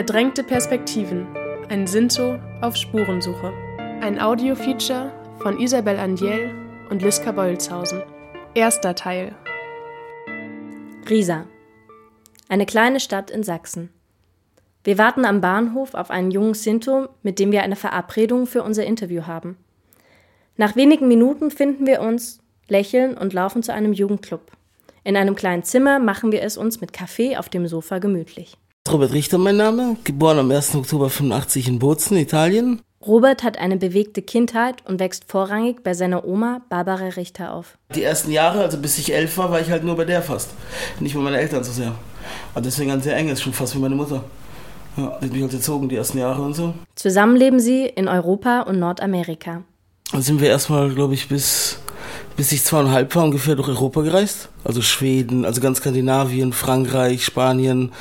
Verdrängte Perspektiven. Ein Sinto auf Spurensuche. Ein Audiofeature von Isabel Andiel und Liska Beulshausen. Erster Teil. Riesa. Eine kleine Stadt in Sachsen. Wir warten am Bahnhof auf einen jungen Sinto, mit dem wir eine Verabredung für unser Interview haben. Nach wenigen Minuten finden wir uns, lächeln und laufen zu einem Jugendclub. In einem kleinen Zimmer machen wir es uns mit Kaffee auf dem Sofa gemütlich. Robert Richter mein Name, geboren am 1. Oktober 85 in Bozen, Italien. Robert hat eine bewegte Kindheit und wächst vorrangig bei seiner Oma Barbara Richter auf. Die ersten Jahre, also bis ich elf war, war ich halt nur bei der fast. Nicht bei meinen Eltern so sehr. Aber deswegen ein sehr enges, schon fast wie meine Mutter. Ja, die hat mich halt erzogen, die ersten Jahre und so. Zusammen leben sie in Europa und Nordamerika. Dann sind wir erstmal, glaube ich, bis bis ich zweieinhalb war, ungefähr durch Europa gereist. Also Schweden, also ganz Skandinavien, Frankreich, Spanien,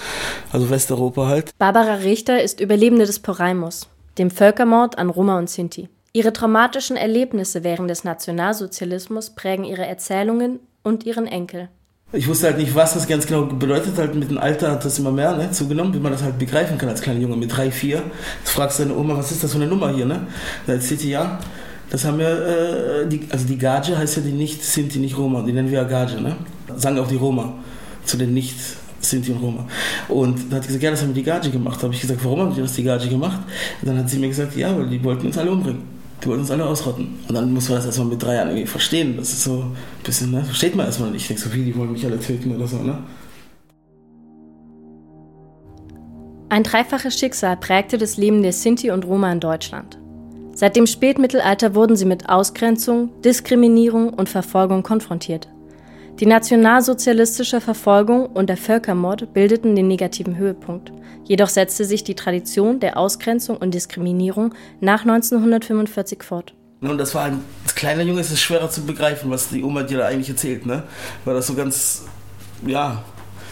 also Westeuropa halt. Barbara Richter ist Überlebende des Poraimus, dem Völkermord an Roma und Sinti. Ihre traumatischen Erlebnisse während des Nationalsozialismus prägen ihre Erzählungen und ihren Enkel. Ich wusste halt nicht, was das ganz genau bedeutet. Halt mit dem Alter hat das immer mehr ne, zugenommen, wie man das halt begreifen kann als kleiner Junge mit drei, vier. Jetzt fragst du deine Oma, was ist das für eine Nummer hier? Ne? Da erzählt die ja. Das haben wir, äh, die, also die Gage heißt ja die nicht Sinti, nicht Roma, die nennen wir ja Gage, ne? Sagen auch die Roma zu den nicht Sinti und Roma. Und da hat sie gesagt, ja, das haben die Gage gemacht. Da habe ich gesagt, warum haben die das die Gage gemacht? Und dann hat sie mir gesagt, ja, weil die wollten uns alle umbringen. Die wollten uns alle ausrotten. Und dann muss man das erstmal mit drei Jahren irgendwie verstehen. Das ist so ein bisschen, ne? Versteht man erstmal nicht. Ich denke so, wie, die wollen mich alle töten oder so, ne? Ein dreifaches Schicksal prägte das Leben der Sinti und Roma in Deutschland. Seit dem Spätmittelalter wurden sie mit Ausgrenzung, Diskriminierung und Verfolgung konfrontiert. Die nationalsozialistische Verfolgung und der Völkermord bildeten den negativen Höhepunkt. Jedoch setzte sich die Tradition der Ausgrenzung und Diskriminierung nach 1945 fort. Und das war ein kleiner Junge ist es schwerer zu begreifen, was die Oma dir da eigentlich erzählt, ne? Weil das so ganz, ja,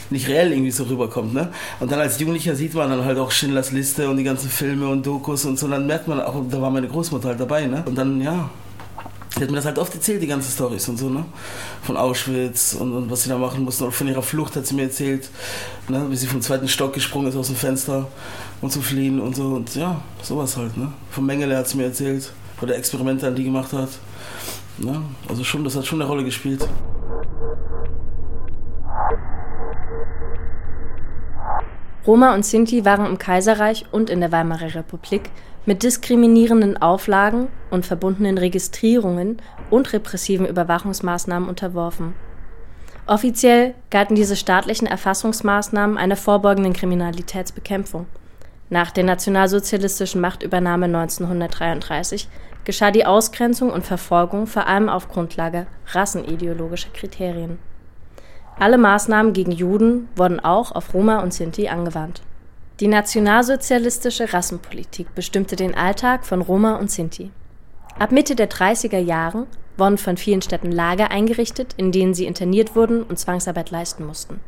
nicht reell irgendwie so rüberkommt. Ne? Und dann als Jugendlicher sieht man dann halt auch Schindlers Liste und die ganzen Filme und Dokus und so. Und dann merkt man auch, da war meine Großmutter halt dabei. Ne? Und dann, ja, die hat mir das halt oft erzählt, die ganzen Stories und so, ne? Von Auschwitz und, und, was sie da machen mussten. Und von ihrer Flucht hat sie mir erzählt, ne? wie sie vom zweiten Stock gesprungen ist aus dem Fenster und zu fliehen und so. Und ja, sowas halt, ne? Von Mengele hat sie mir erzählt, von der Experimente, an die gemacht hat. Ne? Also schon, das hat schon eine Rolle gespielt. Roma und Sinti waren im Kaiserreich und in der Weimarer Republik mit diskriminierenden Auflagen und verbundenen Registrierungen und repressiven Überwachungsmaßnahmen unterworfen. Offiziell galten diese staatlichen Erfassungsmaßnahmen einer vorbeugenden Kriminalitätsbekämpfung. Nach der nationalsozialistischen Machtübernahme 1933 geschah die Ausgrenzung und Verfolgung vor allem auf Grundlage rassenideologischer Kriterien. Alle Maßnahmen gegen Juden wurden auch auf Roma und Sinti angewandt. Die nationalsozialistische Rassenpolitik bestimmte den Alltag von Roma und Sinti. Ab Mitte der 30er Jahre wurden von vielen Städten Lager eingerichtet, in denen sie interniert wurden und Zwangsarbeit leisten mussten.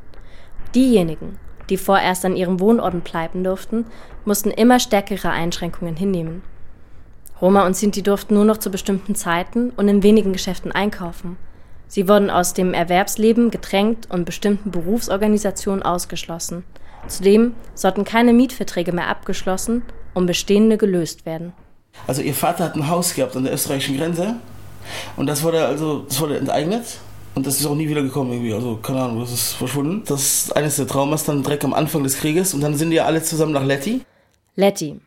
Diejenigen, die vorerst an ihren Wohnorten bleiben durften, mussten immer stärkere Einschränkungen hinnehmen. Roma und Sinti durften nur noch zu bestimmten Zeiten und in wenigen Geschäften einkaufen – Sie wurden aus dem Erwerbsleben gedrängt und bestimmten Berufsorganisationen ausgeschlossen. Zudem sollten keine Mietverträge mehr abgeschlossen und bestehende gelöst werden. Also ihr Vater hat ein Haus gehabt an der österreichischen Grenze und das wurde also das wurde enteignet und das ist auch nie wieder gekommen irgendwie. Also keine Ahnung, das ist verschwunden. Das ist eines der Traumas dann direkt am Anfang des Krieges und dann sind die ja alle zusammen nach Letti. Letti,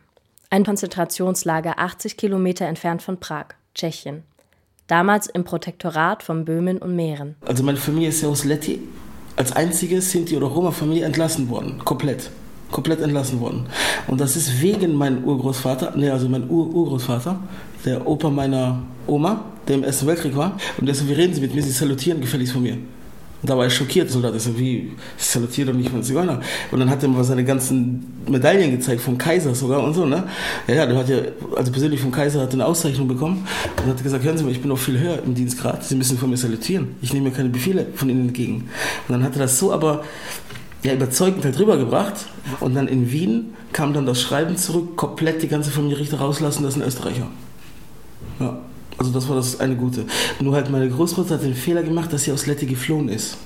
ein Konzentrationslager 80 Kilometer entfernt von Prag, Tschechien damals im Protektorat von Böhmen und Mähren. Also meine Familie ist ja aus Letti als einzige Sinti- oder Roma-Familie entlassen worden, komplett. Komplett entlassen worden. Und das ist wegen meinem Urgroßvater, ne, also mein Ur-Urgroßvater, der Opa meiner Oma, der im Ersten Weltkrieg war. Und deswegen reden sie mit mir, sie salutieren gefälligst von mir. Und da war ich schockiert, Soldat. Ich so, wie, ich salutiere doch nicht von Zigeuner. Und dann hat er mir seine ganzen Medaillen gezeigt, vom Kaiser sogar und so, ne? Ja, ja, der hat ja, also persönlich vom Kaiser hat eine Auszeichnung bekommen und hat gesagt, hören Sie mal, ich bin noch viel höher im Dienstgrad, Sie müssen von mir salutieren. Ich nehme mir keine Befehle von Ihnen entgegen. Und dann hat er das so aber ja, überzeugend halt rübergebracht. Und dann in Wien kam dann das Schreiben zurück, komplett die ganze Familie Richter rauslassen, das ist ein Österreicher. Ja. Also das war das eine Gute. Nur halt meine Großmutter hat den Fehler gemacht, dass sie aus Letti geflohen ist.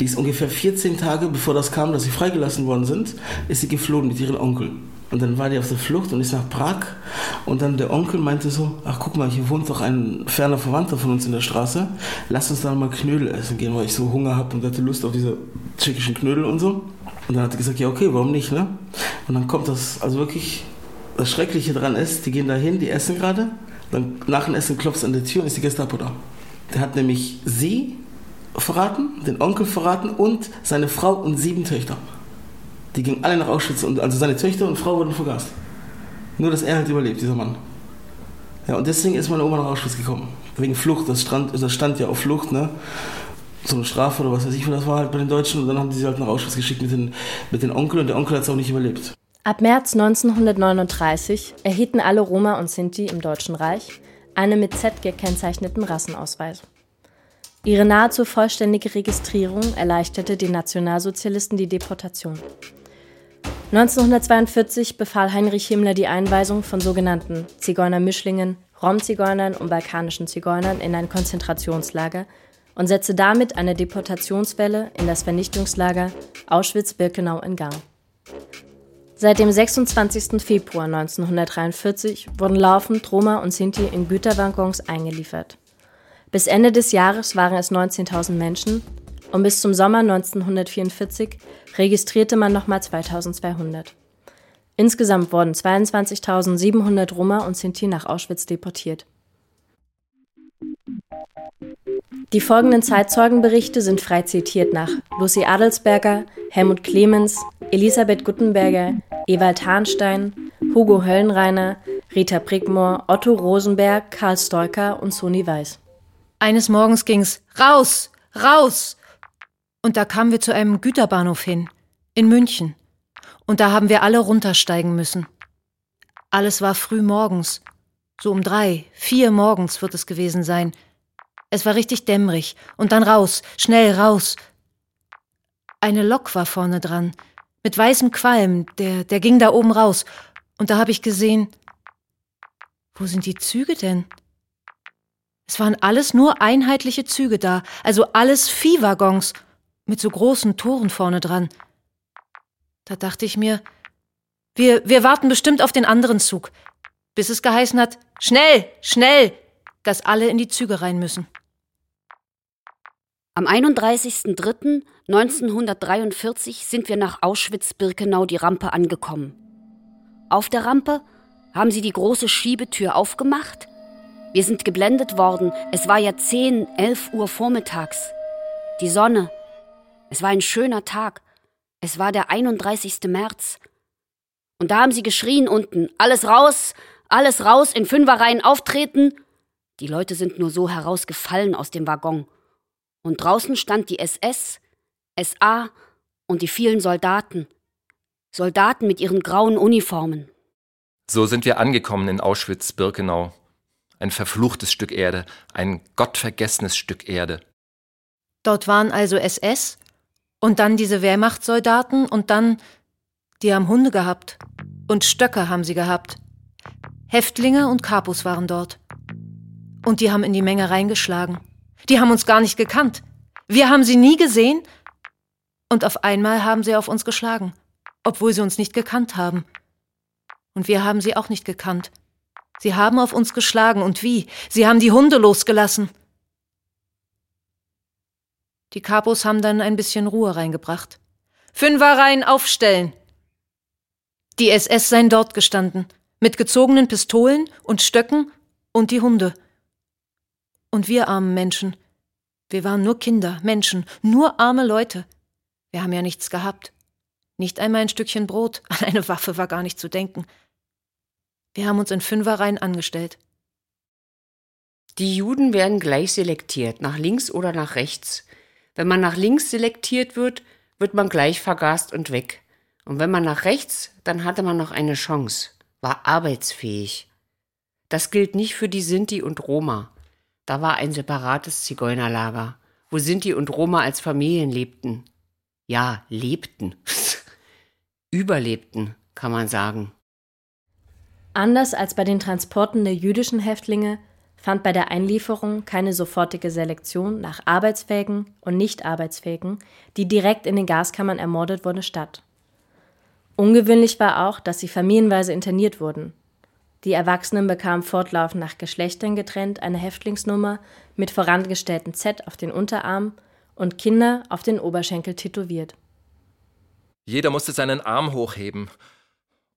Die ist ungefähr 14 Tage, bevor das kam, dass sie freigelassen worden sind, ist sie geflohen mit ihrem Onkel. Und dann war die auf der Flucht und ist nach Prag. Und dann der Onkel meinte so, ach guck mal, hier wohnt doch ein ferner Verwandter von uns in der Straße. Lass uns da mal Knödel essen gehen, weil ich so Hunger habe und hatte Lust auf diese tschechischen Knödel und so. Und dann hat er gesagt, ja okay, warum nicht, ne? Und dann kommt das, also wirklich, das Schreckliche dran ist, die gehen da hin, die essen gerade. Dann nach dem Essen klopft es an der Tür und ist die Gestapo da. Der hat nämlich sie verraten, den Onkel verraten und seine Frau und sieben Töchter. Die gingen alle nach Auschwitz und also seine Töchter und Frau wurden vergast. Nur, dass er halt überlebt, dieser Mann. Ja, und deswegen ist meine Oma nach Auschwitz gekommen. Wegen Flucht, das stand, das stand ja auf Flucht, ne? So eine Strafe oder was weiß ich, das war halt bei den Deutschen und dann haben die sie halt nach Auschwitz geschickt mit den, mit den Onkel und der Onkel hat es auch nicht überlebt. Ab März 1939 erhielten alle Roma und Sinti im Deutschen Reich einen mit Z gekennzeichneten Rassenausweis. Ihre nahezu vollständige Registrierung erleichterte den Nationalsozialisten die Deportation. 1942 befahl Heinrich Himmler die Einweisung von sogenannten Zigeunermischlingen, Romzigeunern und balkanischen Zigeunern in ein Konzentrationslager und setzte damit eine Deportationswelle in das Vernichtungslager Auschwitz-Birkenau in Gang. Seit dem 26. Februar 1943 wurden laufend Roma und Sinti in Güterwaggons eingeliefert. Bis Ende des Jahres waren es 19.000 Menschen und bis zum Sommer 1944 registrierte man nochmal 2200. Insgesamt wurden 22.700 Roma und Sinti nach Auschwitz deportiert. Die folgenden Zeitzeugenberichte sind frei zitiert nach Lucy Adelsberger, Helmut Clemens, Elisabeth Guttenberger, Ewald Hahnstein, Hugo Höllenreiner, Rita Brickmoor, Otto Rosenberg, Karl Stoiker und Soni Weiß. Eines Morgens ging's raus, raus, und da kamen wir zu einem Güterbahnhof hin, in München. Und da haben wir alle runtersteigen müssen. Alles war früh morgens. So um drei, vier morgens wird es gewesen sein. Es war richtig dämmerig. Und dann raus, schnell raus. Eine Lok war vorne dran, mit weißem Qualm, der, der ging da oben raus. Und da habe ich gesehen, wo sind die Züge denn? Es waren alles nur einheitliche Züge da, also alles Viehwaggons mit so großen Toren vorne dran. Da dachte ich mir, wir, wir warten bestimmt auf den anderen Zug, bis es geheißen hat, schnell, schnell, dass alle in die Züge rein müssen. Am 31.03.1943 sind wir nach Auschwitz-Birkenau die Rampe angekommen. Auf der Rampe haben sie die große Schiebetür aufgemacht. Wir sind geblendet worden. Es war ja 10, 11 Uhr vormittags. Die Sonne es war ein schöner Tag. Es war der 31. März. Und da haben sie geschrien unten, alles raus, alles raus, in Fünferreihen auftreten. Die Leute sind nur so herausgefallen aus dem Waggon. Und draußen stand die SS, SA und die vielen Soldaten. Soldaten mit ihren grauen Uniformen. So sind wir angekommen in Auschwitz-Birkenau. Ein verfluchtes Stück Erde, ein gottvergessenes Stück Erde. Dort waren also SS, und dann diese Wehrmachtssoldaten und dann, die haben Hunde gehabt. Und Stöcke haben sie gehabt. Häftlinge und Kapus waren dort. Und die haben in die Menge reingeschlagen. Die haben uns gar nicht gekannt. Wir haben sie nie gesehen. Und auf einmal haben sie auf uns geschlagen, obwohl sie uns nicht gekannt haben. Und wir haben sie auch nicht gekannt. Sie haben auf uns geschlagen und wie? Sie haben die Hunde losgelassen. Die Kapos haben dann ein bisschen Ruhe reingebracht. Fünferreihen aufstellen! Die SS seien dort gestanden, mit gezogenen Pistolen und Stöcken und die Hunde. Und wir armen Menschen. Wir waren nur Kinder, Menschen, nur arme Leute. Wir haben ja nichts gehabt. Nicht einmal ein Stückchen Brot, an eine Waffe war gar nicht zu denken. Wir haben uns in Fünferreihen angestellt. Die Juden werden gleich selektiert, nach links oder nach rechts. Wenn man nach links selektiert wird, wird man gleich vergast und weg. Und wenn man nach rechts, dann hatte man noch eine Chance, war arbeitsfähig. Das gilt nicht für die Sinti und Roma. Da war ein separates Zigeunerlager, wo Sinti und Roma als Familien lebten. Ja, lebten. Überlebten, kann man sagen. Anders als bei den Transporten der jüdischen Häftlinge fand bei der Einlieferung keine sofortige Selektion nach Arbeitsfähigen und Nicht-Arbeitsfähigen, die direkt in den Gaskammern ermordet wurden, statt. Ungewöhnlich war auch, dass sie familienweise interniert wurden. Die Erwachsenen bekamen fortlaufend nach Geschlechtern getrennt eine Häftlingsnummer mit vorangestellten Z auf den Unterarm und Kinder auf den Oberschenkel tätowiert. Jeder musste seinen Arm hochheben.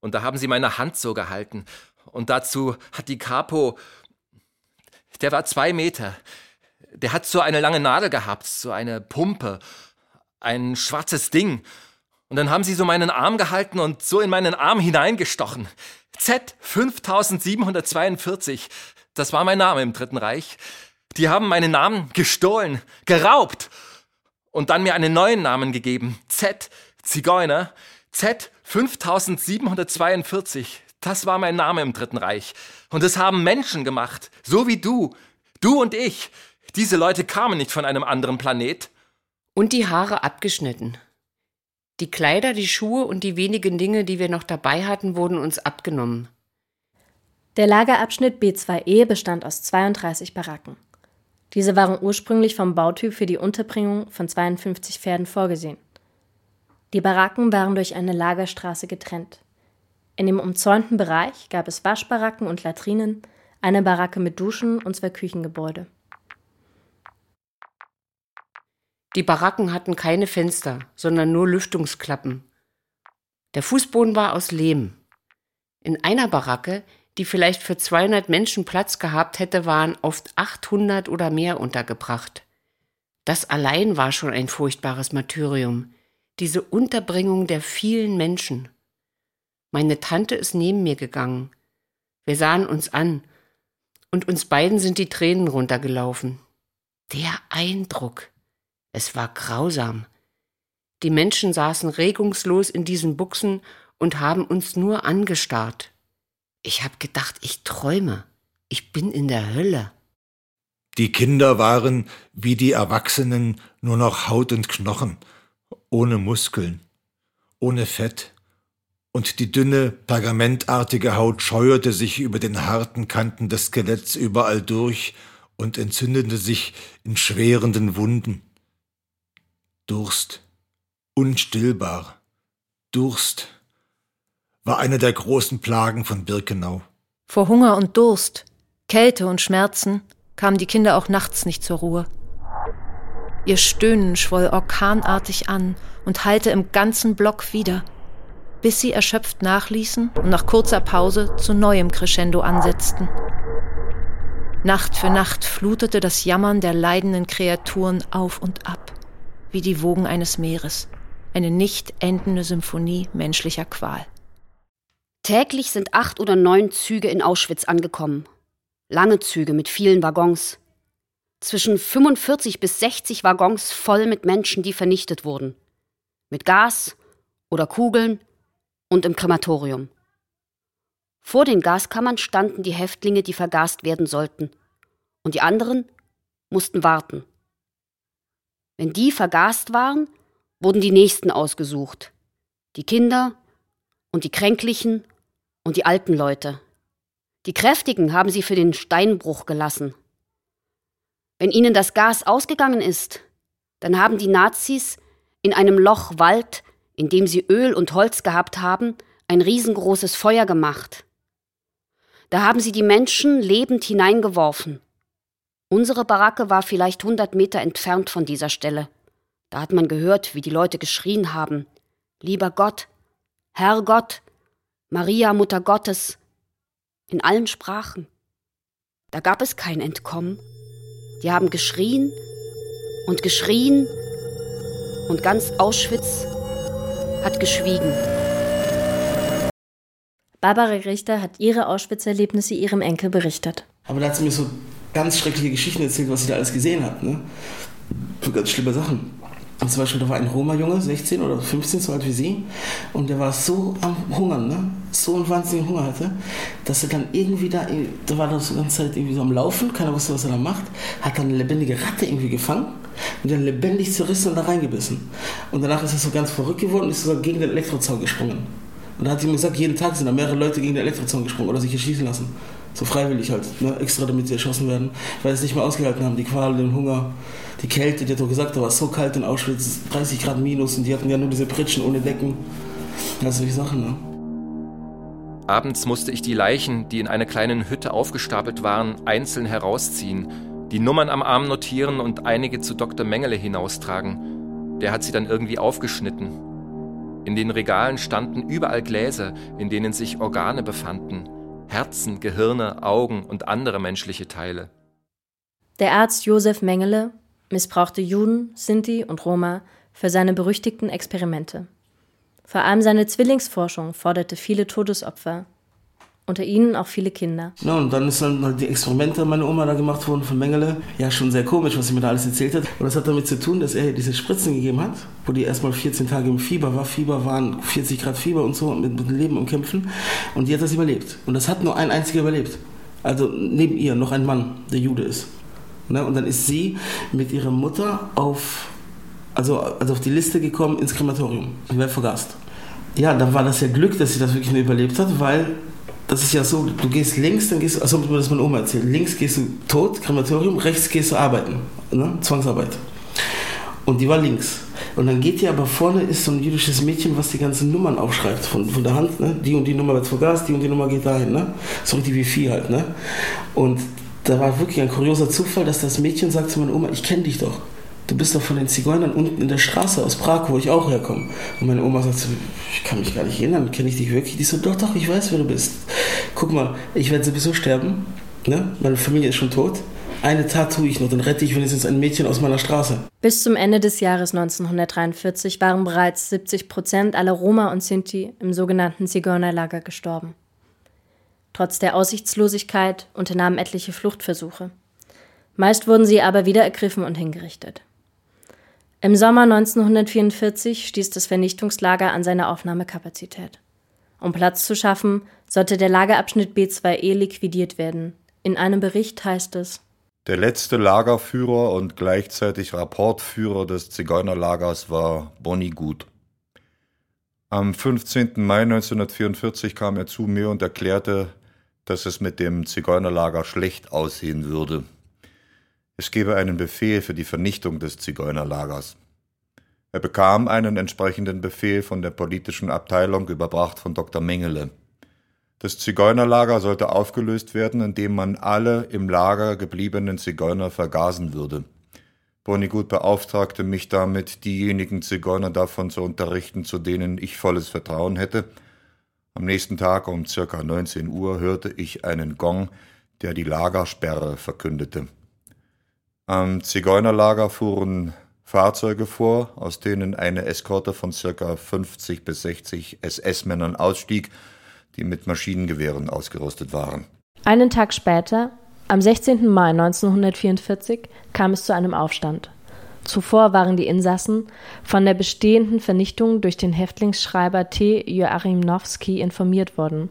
Und da haben sie meine Hand so gehalten. Und dazu hat die Capo. Der war zwei Meter. Der hat so eine lange Nadel gehabt, so eine Pumpe. Ein schwarzes Ding. Und dann haben sie so meinen Arm gehalten und so in meinen Arm hineingestochen. Z 5742. Das war mein Name im Dritten Reich. Die haben meinen Namen gestohlen, geraubt und dann mir einen neuen Namen gegeben. Z Zigeuner. Z 5742. Das war mein Name im Dritten Reich. Und es haben Menschen gemacht, so wie du, du und ich. Diese Leute kamen nicht von einem anderen Planet. Und die Haare abgeschnitten. Die Kleider, die Schuhe und die wenigen Dinge, die wir noch dabei hatten, wurden uns abgenommen. Der Lagerabschnitt B2E bestand aus 32 Baracken. Diese waren ursprünglich vom Bautyp für die Unterbringung von 52 Pferden vorgesehen. Die Baracken waren durch eine Lagerstraße getrennt. In dem umzäunten Bereich gab es Waschbaracken und Latrinen, eine Baracke mit Duschen und zwei Küchengebäude. Die Baracken hatten keine Fenster, sondern nur Lüftungsklappen. Der Fußboden war aus Lehm. In einer Baracke, die vielleicht für 200 Menschen Platz gehabt hätte, waren oft 800 oder mehr untergebracht. Das allein war schon ein furchtbares Martyrium, diese Unterbringung der vielen Menschen. Meine Tante ist neben mir gegangen. Wir sahen uns an, und uns beiden sind die Tränen runtergelaufen. Der Eindruck, es war grausam. Die Menschen saßen regungslos in diesen Buchsen und haben uns nur angestarrt. Ich hab gedacht, ich träume. Ich bin in der Hölle. Die Kinder waren, wie die Erwachsenen, nur noch Haut und Knochen, ohne Muskeln, ohne Fett, und die dünne, pergamentartige Haut scheuerte sich über den harten Kanten des Skeletts überall durch und entzündete sich in schwerenden Wunden. Durst. Unstillbar. Durst war eine der großen Plagen von Birkenau. Vor Hunger und Durst, Kälte und Schmerzen kamen die Kinder auch nachts nicht zur Ruhe. Ihr Stöhnen schwoll orkanartig an und hallte im ganzen Block wieder, bis sie erschöpft nachließen und nach kurzer Pause zu neuem Crescendo ansetzten. Nacht für Nacht flutete das Jammern der leidenden Kreaturen auf und ab wie die Wogen eines Meeres, eine nicht endende Symphonie menschlicher Qual. Täglich sind acht oder neun Züge in Auschwitz angekommen. Lange Züge mit vielen Waggons. Zwischen 45 bis 60 Waggons voll mit Menschen, die vernichtet wurden. Mit Gas oder Kugeln und im Krematorium. Vor den Gaskammern standen die Häftlinge, die vergast werden sollten. Und die anderen mussten warten. Wenn die vergast waren, wurden die Nächsten ausgesucht. Die Kinder und die Kränklichen und die alten Leute. Die Kräftigen haben sie für den Steinbruch gelassen. Wenn ihnen das Gas ausgegangen ist, dann haben die Nazis in einem Loch Wald, in dem sie Öl und Holz gehabt haben, ein riesengroßes Feuer gemacht. Da haben sie die Menschen lebend hineingeworfen Unsere Baracke war vielleicht 100 Meter entfernt von dieser Stelle. Da hat man gehört, wie die Leute geschrien haben. Lieber Gott, Herr Gott, Maria, Mutter Gottes. In allen Sprachen. Da gab es kein Entkommen. Die haben geschrien und geschrien und ganz Auschwitz hat geschwiegen. Barbara Richter hat ihre Auschwitz-Erlebnisse ihrem Enkel berichtet. Aber da hat sie mir so ganz schreckliche Geschichten erzählt, was sie da alles gesehen hat. Ne? Ganz schlimme Sachen. Und zum Beispiel, da war ein Roma-Junge, 16 oder 15, so alt wie sie, und der war so am Hungern, ne? so einen wahnsinnigen Hunger hatte, dass er dann irgendwie da, da war so die ganze Zeit irgendwie so am Laufen, keiner wusste, was er da macht, hat dann eine lebendige Ratte irgendwie gefangen und dann lebendig zerrissen und da reingebissen. Und danach ist er so ganz verrückt geworden und ist sogar gegen den Elektrozaun gesprungen. Und da hat mir gesagt, jeden Tag sind da mehrere Leute gegen den Elektrozaun gesprungen oder sich erschießen lassen. So freiwillig halt, ne? extra damit sie erschossen werden, weil sie es nicht mehr ausgehalten haben. Die Qual, den Hunger, die Kälte, die hat doch gesagt, da war so kalt in Auschwitz, 30 Grad minus und die hatten ja nur diese Pritschen ohne Decken. Ja, solche Sachen, ne? Abends musste ich die Leichen, die in einer kleinen Hütte aufgestapelt waren, einzeln herausziehen, die Nummern am Arm notieren und einige zu Dr. Mengele hinaustragen. Der hat sie dann irgendwie aufgeschnitten. In den Regalen standen überall Gläser, in denen sich Organe befanden. Herzen, Gehirne, Augen und andere menschliche Teile. Der Arzt Josef Mengele missbrauchte Juden, Sinti und Roma für seine berüchtigten Experimente. Vor allem seine Zwillingsforschung forderte viele Todesopfer, unter ihnen auch viele Kinder. Ja, und dann ist dann die Experimente meiner Oma da gemacht worden von Mengele. Ja, schon sehr komisch, was sie mir da alles erzählt hat. Und das hat damit zu tun, dass er diese Spritzen gegeben hat, wo die erstmal 14 Tage im Fieber war. Fieber waren 40 Grad Fieber und so, mit, mit Leben umkämpfen. Und die hat das überlebt. Und das hat nur ein einziger überlebt. Also neben ihr noch ein Mann, der Jude ist. Und dann ist sie mit ihrer Mutter auf, also, also auf die Liste gekommen ins Krematorium. Die wäre vergast. Ja, dann war das ja Glück, dass sie das wirklich nur überlebt hat, weil das ist ja so, du gehst links, dann gehst du, also das meine Oma erzählt, links gehst du tot, Krematorium, rechts gehst du arbeiten, ne? Zwangsarbeit. Und die war links. Und dann geht die aber vorne, ist so ein jüdisches Mädchen, was die ganzen Nummern aufschreibt von, von der Hand. Ne? Die und die Nummer wird vergaß, die und die Nummer geht dahin. Ne? So richtig wie Vieh halt. Ne? Und da war wirklich ein kurioser Zufall, dass das Mädchen sagt zu meiner Oma, ich kenne dich doch. Du bist doch von den Zigeunern unten in der Straße aus Prag, wo ich auch herkomme. Und meine Oma sagt so, ich kann mich gar nicht erinnern, kenne ich dich wirklich? Die so, doch, doch, ich weiß, wer du bist. Guck mal, ich werde sowieso sterben. Ne? Meine Familie ist schon tot. Eine Tat tue ich noch, dann rette ich wenigstens ein Mädchen aus meiner Straße. Bis zum Ende des Jahres 1943 waren bereits 70 Prozent aller Roma und Sinti im sogenannten Zigeunerlager gestorben. Trotz der Aussichtslosigkeit unternahmen etliche Fluchtversuche. Meist wurden sie aber wieder ergriffen und hingerichtet. Im Sommer 1944 stieß das Vernichtungslager an seine Aufnahmekapazität. Um Platz zu schaffen, sollte der Lagerabschnitt B2E liquidiert werden. In einem Bericht heißt es, der letzte Lagerführer und gleichzeitig Rapportführer des Zigeunerlagers war Bonnie Gut. Am 15. Mai 1944 kam er zu mir und erklärte, dass es mit dem Zigeunerlager schlecht aussehen würde. Es gebe einen Befehl für die Vernichtung des Zigeunerlagers. Er bekam einen entsprechenden Befehl von der politischen Abteilung, überbracht von Dr. Mengele. Das Zigeunerlager sollte aufgelöst werden, indem man alle im Lager gebliebenen Zigeuner vergasen würde. Bonigut beauftragte mich damit, diejenigen Zigeuner davon zu unterrichten, zu denen ich volles Vertrauen hätte. Am nächsten Tag um circa 19 Uhr hörte ich einen Gong, der die Lagersperre verkündete. Am Zigeunerlager fuhren Fahrzeuge vor, aus denen eine Eskorte von ca. 50 bis 60 SS-Männern ausstieg, die mit Maschinengewehren ausgerüstet waren. Einen Tag später, am 16. Mai 1944, kam es zu einem Aufstand. Zuvor waren die Insassen von der bestehenden Vernichtung durch den Häftlingsschreiber T. Joachim Nowski informiert worden.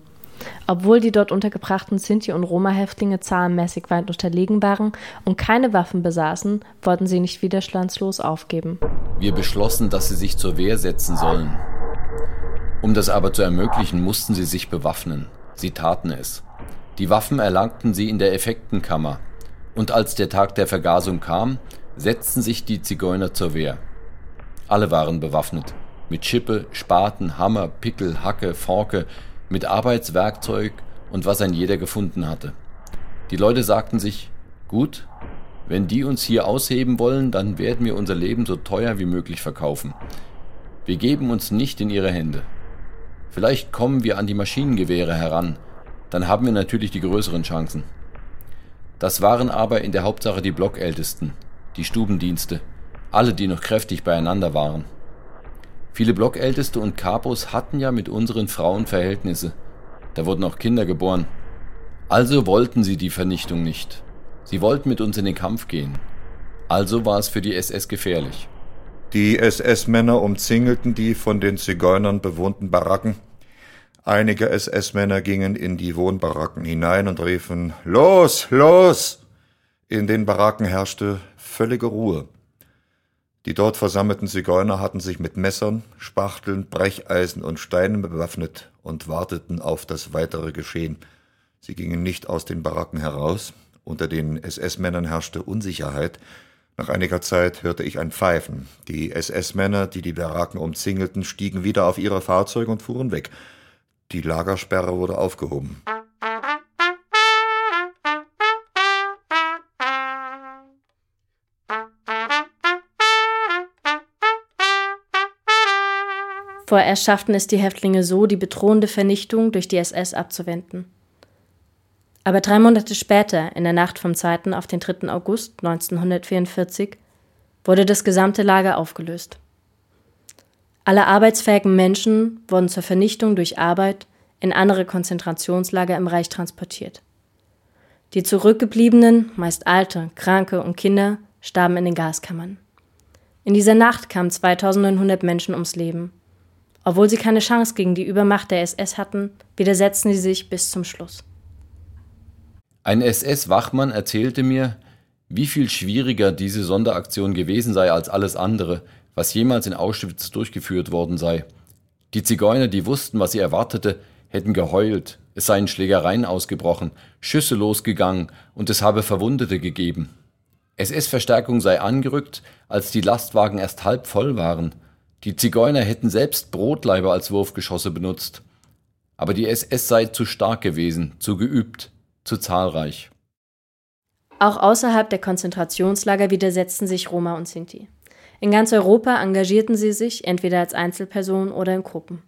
Obwohl die dort untergebrachten Sinti- und Roma-Häftlinge zahlenmäßig weit unterlegen waren und keine Waffen besaßen, wollten sie nicht widerstandslos aufgeben. Wir beschlossen, dass sie sich zur Wehr setzen sollen. Um das aber zu ermöglichen, mussten sie sich bewaffnen. Sie taten es. Die Waffen erlangten sie in der Effektenkammer. Und als der Tag der Vergasung kam, setzten sich die Zigeuner zur Wehr. Alle waren bewaffnet. Mit Schippe, Spaten, Hammer, Pickel, Hacke, Forke, mit Arbeitswerkzeug und was ein jeder gefunden hatte. Die Leute sagten sich, gut, wenn die uns hier ausheben wollen, dann werden wir unser Leben so teuer wie möglich verkaufen. Wir geben uns nicht in ihre Hände. Vielleicht kommen wir an die Maschinengewehre heran, dann haben wir natürlich die größeren Chancen. Das waren aber in der Hauptsache die Blockältesten, die Stubendienste, alle, die noch kräftig beieinander waren. Viele Blockälteste und Kapos hatten ja mit unseren Frauen Verhältnisse. Da wurden auch Kinder geboren. Also wollten sie die Vernichtung nicht. Sie wollten mit uns in den Kampf gehen. Also war es für die SS gefährlich. Die SS-Männer umzingelten die von den Zigeunern bewohnten Baracken. Einige SS-Männer gingen in die Wohnbaracken hinein und riefen Los, los. In den Baracken herrschte völlige Ruhe. Die dort versammelten Zigeuner hatten sich mit Messern, Spachteln, Brecheisen und Steinen bewaffnet und warteten auf das weitere Geschehen. Sie gingen nicht aus den Baracken heraus, unter den SS-Männern herrschte Unsicherheit, Nach einiger Zeit hörte ich ein Pfeifen. Die SS-Männer, die die Baracken umzingelten, stiegen wieder auf ihre Fahrzeuge und fuhren weg. Die Lagersperre wurde aufgehoben. Vorerst schafften es die Häftlinge so, die bedrohende Vernichtung durch die SS abzuwenden. Aber drei Monate später, in der Nacht vom 2. auf den 3. August 1944, wurde das gesamte Lager aufgelöst. Alle arbeitsfähigen Menschen wurden zur Vernichtung durch Arbeit in andere Konzentrationslager im Reich transportiert. Die zurückgebliebenen, meist Alte, Kranke und Kinder, starben in den Gaskammern. In dieser Nacht kamen 2900 Menschen ums Leben obwohl sie keine Chance gegen die Übermacht der SS hatten, widersetzten sie sich bis zum Schluss. Ein SS-Wachmann erzählte mir, wie viel schwieriger diese Sonderaktion gewesen sei als alles andere, was jemals in Auschwitz durchgeführt worden sei. Die Zigeuner, die wussten, was sie erwartete, hätten geheult, es seien Schlägereien ausgebrochen, Schüsse losgegangen und es habe Verwundete gegeben. SS-Verstärkung sei angerückt, als die Lastwagen erst halb voll waren – die Zigeuner hätten selbst Brotleiber als Wurfgeschosse benutzt. Aber die SS sei zu stark gewesen, zu geübt, zu zahlreich. Auch außerhalb der Konzentrationslager widersetzten sich Roma und Sinti. In ganz Europa engagierten sie sich entweder als Einzelpersonen oder in Gruppen.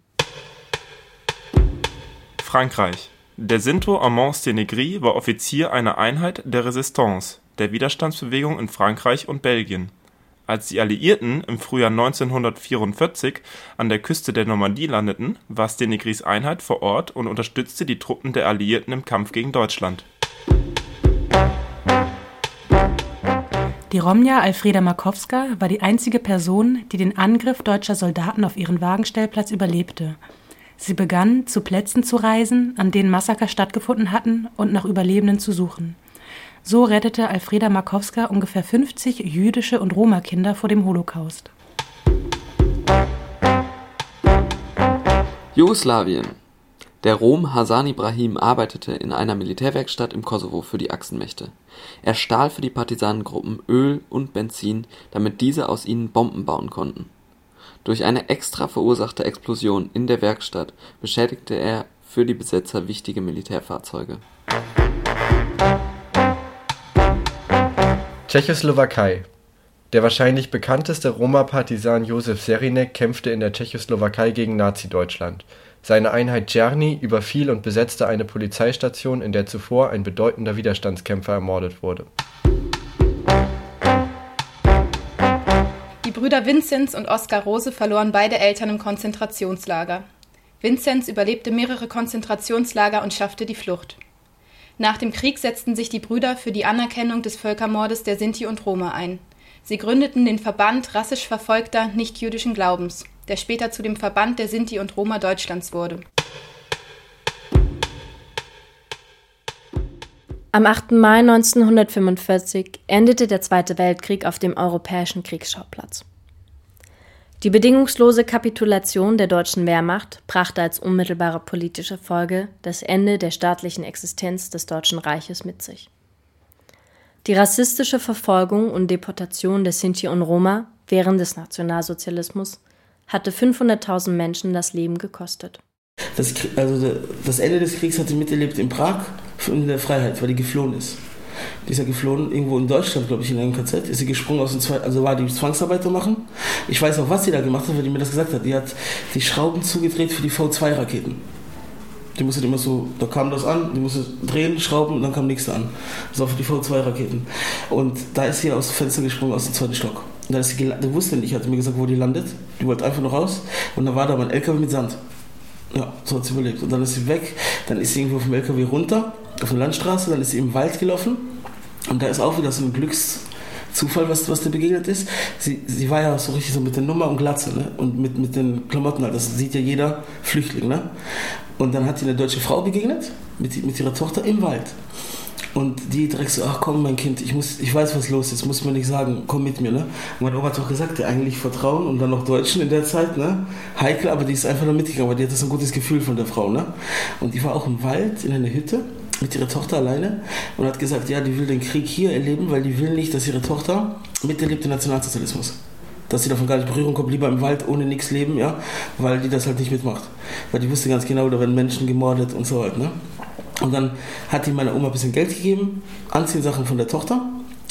Frankreich. Der Sinto Armand Stenegri war Offizier einer Einheit der Resistance, der Widerstandsbewegung in Frankreich und Belgien. Als die Alliierten im Frühjahr 1944 an der Küste der Normandie landeten, war Stenegris Einheit vor Ort und unterstützte die Truppen der Alliierten im Kampf gegen Deutschland. Die Romja Alfreda Markowska war die einzige Person, die den Angriff deutscher Soldaten auf ihren Wagenstellplatz überlebte. Sie begann, zu Plätzen zu reisen, an denen Massaker stattgefunden hatten, und nach Überlebenden zu suchen. So rettete Alfreda Markowska ungefähr 50 jüdische und Roma-Kinder vor dem Holocaust. Jugoslawien. Der Rom Hasan Ibrahim arbeitete in einer Militärwerkstatt im Kosovo für die Achsenmächte. Er stahl für die Partisanengruppen Öl und Benzin, damit diese aus ihnen Bomben bauen konnten. Durch eine extra verursachte Explosion in der Werkstatt beschädigte er für die Besetzer wichtige Militärfahrzeuge. Tschechoslowakei Der wahrscheinlich bekannteste Roma-Partisan Josef Serinek kämpfte in der Tschechoslowakei gegen Nazi-Deutschland. Seine Einheit Czerny überfiel und besetzte eine Polizeistation, in der zuvor ein bedeutender Widerstandskämpfer ermordet wurde. Die Brüder Vinzenz und Oskar Rose verloren beide Eltern im Konzentrationslager. Vinzenz überlebte mehrere Konzentrationslager und schaffte die Flucht. Nach dem Krieg setzten sich die Brüder für die Anerkennung des Völkermordes der Sinti und Roma ein. Sie gründeten den Verband rassisch verfolgter nichtjüdischen Glaubens, der später zu dem Verband der Sinti und Roma Deutschlands wurde. Am 8. Mai 1945 endete der Zweite Weltkrieg auf dem europäischen Kriegsschauplatz. Die bedingungslose Kapitulation der deutschen Wehrmacht brachte als unmittelbare politische Folge das Ende der staatlichen Existenz des Deutschen Reiches mit sich. Die rassistische Verfolgung und Deportation der Sinti und Roma während des Nationalsozialismus hatte 500.000 Menschen das Leben gekostet. Das, also das Ende des Kriegs hat sie miterlebt in Prag in der Freiheit, weil die geflohen ist. Die ist ja geflohen, irgendwo in Deutschland, glaube ich, in einem KZ. Ist sie gesprungen aus dem Zwei also war die Zwangsarbeiter machen. Ich weiß auch, was sie da gemacht hat, weil die mir das gesagt hat. Die hat die Schrauben zugedreht für die V2-Raketen. Die musste immer so, da kam das an, die musste drehen, schrauben und dann kam nichts an. Das war für die V2-Raketen. Und da ist sie aus dem Fenster gesprungen, aus dem zweiten Stock. Und da ist sie die wusste nicht, hat mir gesagt, wo die landet. Die wollte einfach noch raus. Und da war da mein LKW mit Sand. Ja, so hat sie überlebt. Und dann ist sie weg, dann ist sie irgendwo vom LKW runter, auf der Landstraße, dann ist sie im Wald gelaufen. Und da ist auch wieder so ein Glückszufall, was, was dir begegnet ist. Sie, sie war ja so richtig so mit der Nummer und Glatze ne? und mit, mit den Klamotten, halt. das sieht ja jeder Flüchtling. Ne? Und dann hat sie eine deutsche Frau begegnet, mit, mit ihrer Tochter im Wald. Und die direkt so, ach komm, mein Kind, ich, muss, ich weiß, was los ist, muss mir nicht sagen, komm mit mir. Ne? Und mein Oma hat auch gesagt, ja, eigentlich Vertrauen und dann noch Deutschen in der Zeit, ne? heikel, aber die ist einfach nur mitgegangen, weil die hat das ein gutes Gefühl von der Frau. Ne? Und die war auch im Wald, in einer Hütte mit ihrer Tochter alleine und hat gesagt, ja, die will den Krieg hier erleben, weil die will nicht, dass ihre Tochter miterlebt den Nationalsozialismus. Dass sie davon gar nicht Berührung kommt, lieber im Wald ohne nichts leben, ja, weil die das halt nicht mitmacht. Weil die wusste ganz genau, da werden Menschen gemordet und so halt, ne. Und dann hat die meiner Oma ein bisschen Geld gegeben, Anziehsachen von der Tochter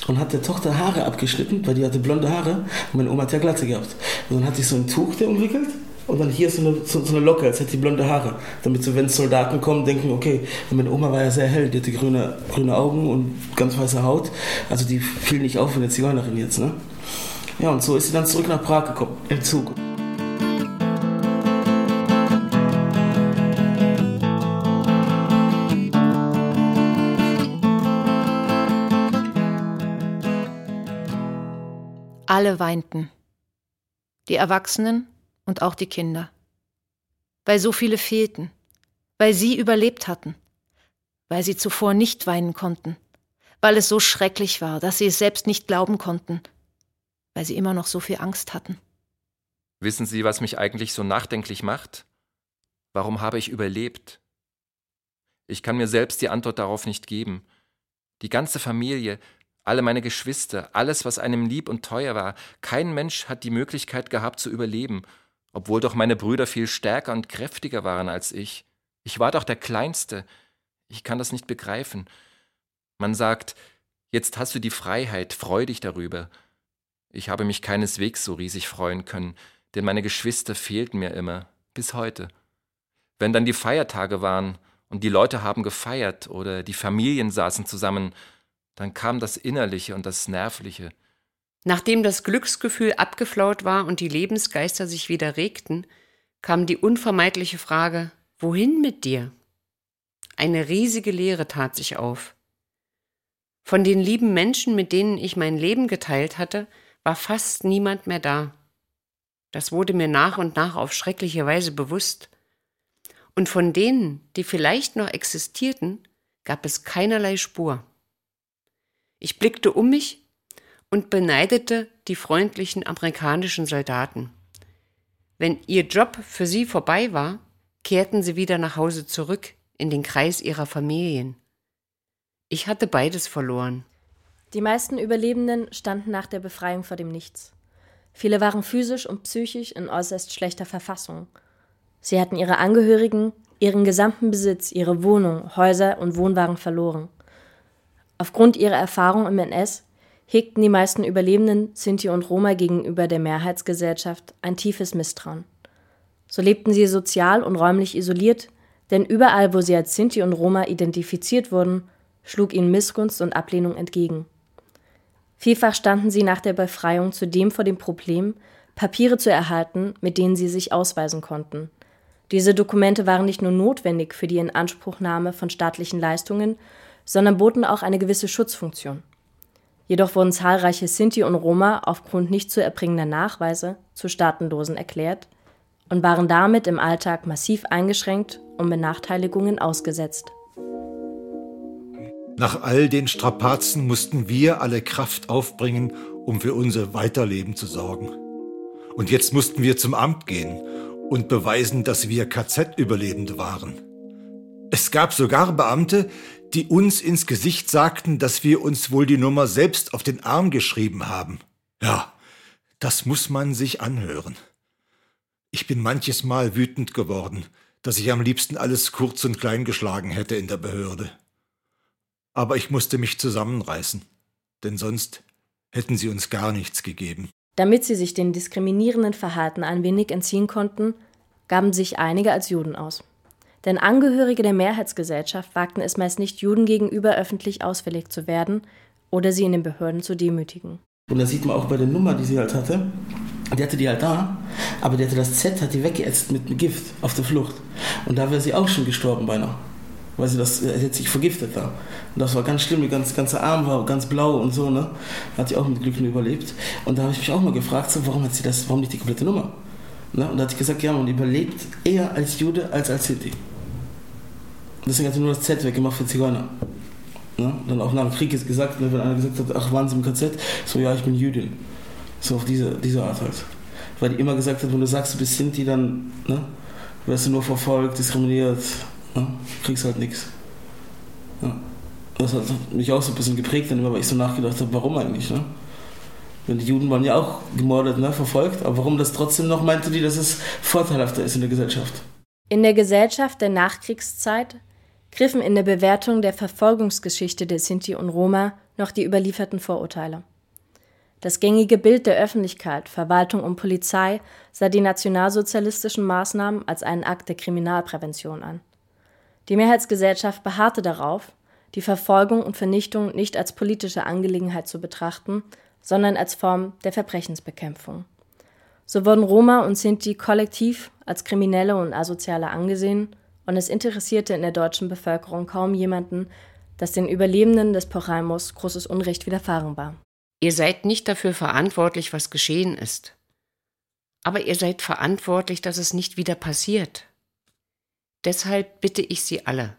und hat der Tochter Haare abgeschnitten, weil die hatte blonde Haare und meine Oma hat ja Glatze gehabt. Und dann hat sich so ein Tuch der umwickelt und dann hier so eine, so, so eine Locke, als hätte die blonde Haare. Damit so, wenn Soldaten kommen, denken, okay, meine Oma war ja sehr hell, die hatte grüne, grüne Augen und ganz weiße Haut. Also die fiel nicht auf wie eine Zigeunerin jetzt, ne? Ja, und so ist sie dann zurück nach Prag gekommen, im Zug. Alle weinten. Die Erwachsenen und auch die Kinder. Weil so viele fehlten, weil sie überlebt hatten, weil sie zuvor nicht weinen konnten, weil es so schrecklich war, dass sie es selbst nicht glauben konnten, weil sie immer noch so viel Angst hatten. Wissen Sie, was mich eigentlich so nachdenklich macht? Warum habe ich überlebt? Ich kann mir selbst die Antwort darauf nicht geben. Die ganze Familie, alle meine Geschwister, alles, was einem lieb und teuer war, kein Mensch hat die Möglichkeit gehabt zu überleben obwohl doch meine Brüder viel stärker und kräftiger waren als ich. Ich war doch der Kleinste. Ich kann das nicht begreifen. Man sagt, jetzt hast du die Freiheit, freu dich darüber. Ich habe mich keineswegs so riesig freuen können, denn meine Geschwister fehlten mir immer, bis heute. Wenn dann die Feiertage waren und die Leute haben gefeiert oder die Familien saßen zusammen, dann kam das Innerliche und das Nervliche. Nachdem das Glücksgefühl abgeflaut war und die Lebensgeister sich wieder regten, kam die unvermeidliche Frage, wohin mit dir? Eine riesige Leere tat sich auf. Von den lieben Menschen, mit denen ich mein Leben geteilt hatte, war fast niemand mehr da. Das wurde mir nach und nach auf schreckliche Weise bewusst. Und von denen, die vielleicht noch existierten, gab es keinerlei Spur. Ich blickte um mich und beneidete die freundlichen amerikanischen Soldaten. Wenn ihr Job für sie vorbei war, kehrten sie wieder nach Hause zurück in den Kreis ihrer Familien. Ich hatte beides verloren. Die meisten Überlebenden standen nach der Befreiung vor dem Nichts. Viele waren physisch und psychisch in äußerst schlechter Verfassung. Sie hatten ihre Angehörigen, ihren gesamten Besitz, ihre Wohnung, Häuser und Wohnwagen verloren. Aufgrund ihrer Erfahrung im NS hegten die meisten Überlebenden Sinti und Roma gegenüber der Mehrheitsgesellschaft ein tiefes Misstrauen. So lebten sie sozial und räumlich isoliert, denn überall, wo sie als Sinti und Roma identifiziert wurden, schlug ihnen Missgunst und Ablehnung entgegen. Vielfach standen sie nach der Befreiung zudem vor dem Problem, Papiere zu erhalten, mit denen sie sich ausweisen konnten. Diese Dokumente waren nicht nur notwendig für die Inanspruchnahme von staatlichen Leistungen, sondern boten auch eine gewisse Schutzfunktion. Jedoch wurden zahlreiche Sinti und Roma aufgrund nicht zu erbringender Nachweise zu Staatenlosen erklärt und waren damit im Alltag massiv eingeschränkt und Benachteiligungen ausgesetzt. Nach all den Strapazen mussten wir alle Kraft aufbringen, um für unser Weiterleben zu sorgen. Und jetzt mussten wir zum Amt gehen und beweisen, dass wir KZ-Überlebende waren. Es gab sogar Beamte, die uns ins Gesicht sagten, dass wir uns wohl die Nummer selbst auf den Arm geschrieben haben. Ja, das muss man sich anhören. Ich bin manches Mal wütend geworden, dass ich am liebsten alles kurz und klein geschlagen hätte in der Behörde. Aber ich musste mich zusammenreißen, denn sonst hätten sie uns gar nichts gegeben. Damit sie sich den diskriminierenden Verhalten ein wenig entziehen konnten, gaben sich einige als Juden aus. Denn Angehörige der Mehrheitsgesellschaft wagten es meist nicht, Juden gegenüber öffentlich ausfällig zu werden oder sie in den Behörden zu demütigen. Und da sieht man auch bei der Nummer, die sie halt hatte, die hatte die halt da, aber die hatte das Z, hat die weggeätzt mit einem Gift auf der Flucht. Und da wäre sie auch schon gestorben beinahe. Weil sie das, hat sich vergiftet da. Und das war ganz schlimm, der ganze, ganze Arm war ganz blau und so, ne? Hat sie auch mit Glück nur überlebt. Und da habe ich mich auch mal gefragt, so, warum hat sie das, warum nicht die komplette Nummer? Ne? Und da hat sie gesagt, ja, man überlebt eher als Jude als als Sinti. Deswegen hat er nur das Z weggemacht für Zigeuner. Ne? Dann auch nach dem Krieg ist gesagt, ne, wenn einer gesagt hat, ach, waren Sie im KZ? So, ja, ich bin Jüdin. So auf diese, diese Art halt. Weil die immer gesagt hat, wenn du sagst, du bist Sinti, dann ne, wirst du nur verfolgt, diskriminiert, ne? kriegst halt nichts. Ja. Das hat mich auch so ein bisschen geprägt, dann weil ich so nachgedacht habe, warum eigentlich, ne? Denn die Juden waren ja auch gemordet, ne, verfolgt, aber warum das trotzdem noch meinte die, dass es vorteilhafter ist in der Gesellschaft? In der Gesellschaft der Nachkriegszeit griffen in der Bewertung der Verfolgungsgeschichte der Sinti und Roma noch die überlieferten Vorurteile. Das gängige Bild der Öffentlichkeit, Verwaltung und Polizei sah die nationalsozialistischen Maßnahmen als einen Akt der Kriminalprävention an. Die Mehrheitsgesellschaft beharrte darauf, die Verfolgung und Vernichtung nicht als politische Angelegenheit zu betrachten, sondern als Form der Verbrechensbekämpfung. So wurden Roma und Sinti kollektiv als Kriminelle und Asoziale angesehen, und es interessierte in der deutschen Bevölkerung kaum jemanden, dass den Überlebenden des Poraimus großes Unrecht widerfahren war. Ihr seid nicht dafür verantwortlich, was geschehen ist. Aber ihr seid verantwortlich, dass es nicht wieder passiert. Deshalb bitte ich Sie alle,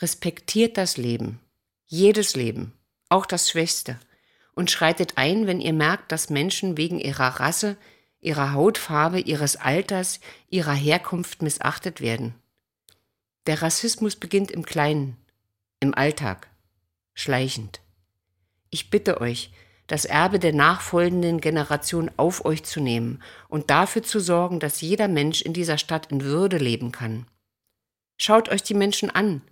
respektiert das Leben, jedes Leben, auch das Schwächste, und schreitet ein, wenn ihr merkt, dass Menschen wegen ihrer Rasse, ihrer Hautfarbe, ihres Alters, ihrer Herkunft missachtet werden. Der Rassismus beginnt im Kleinen, im Alltag, schleichend. Ich bitte euch, das Erbe der nachfolgenden Generation auf euch zu nehmen und dafür zu sorgen, dass jeder Mensch in dieser Stadt in Würde leben kann. Schaut euch die Menschen an,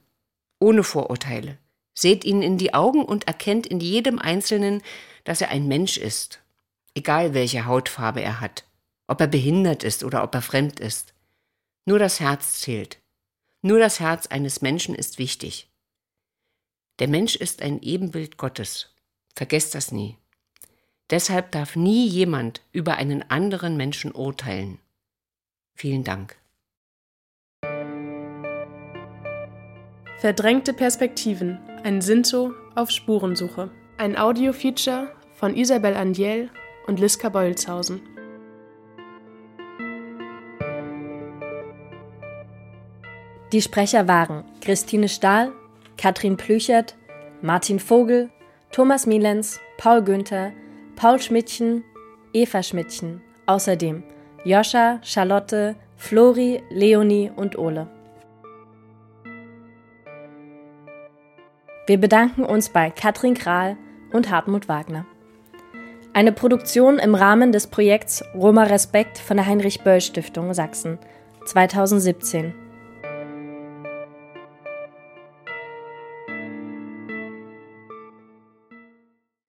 ohne Vorurteile. Seht ihnen in die Augen und erkennt in jedem Einzelnen, dass er ein Mensch ist, egal welche Hautfarbe er hat, ob er behindert ist oder ob er fremd ist. Nur das Herz zählt. Nur das Herz eines Menschen ist wichtig. Der Mensch ist ein Ebenbild Gottes. Vergesst das nie. Deshalb darf nie jemand über einen anderen Menschen urteilen. Vielen Dank. Verdrängte Perspektiven. Ein Sinto auf Spurensuche. Ein Audio-Feature von Isabel Andiel und Liska Beulshausen. Die Sprecher waren Christine Stahl, Katrin Plüchert, Martin Vogel, Thomas Mielens, Paul Günther, Paul Schmidtchen, Eva Schmidtchen, außerdem Joscha, Charlotte, Flori, Leonie und Ole. Wir bedanken uns bei Katrin Kral und Hartmut Wagner. Eine Produktion im Rahmen des Projekts Roma Respekt von der Heinrich Böll Stiftung Sachsen 2017.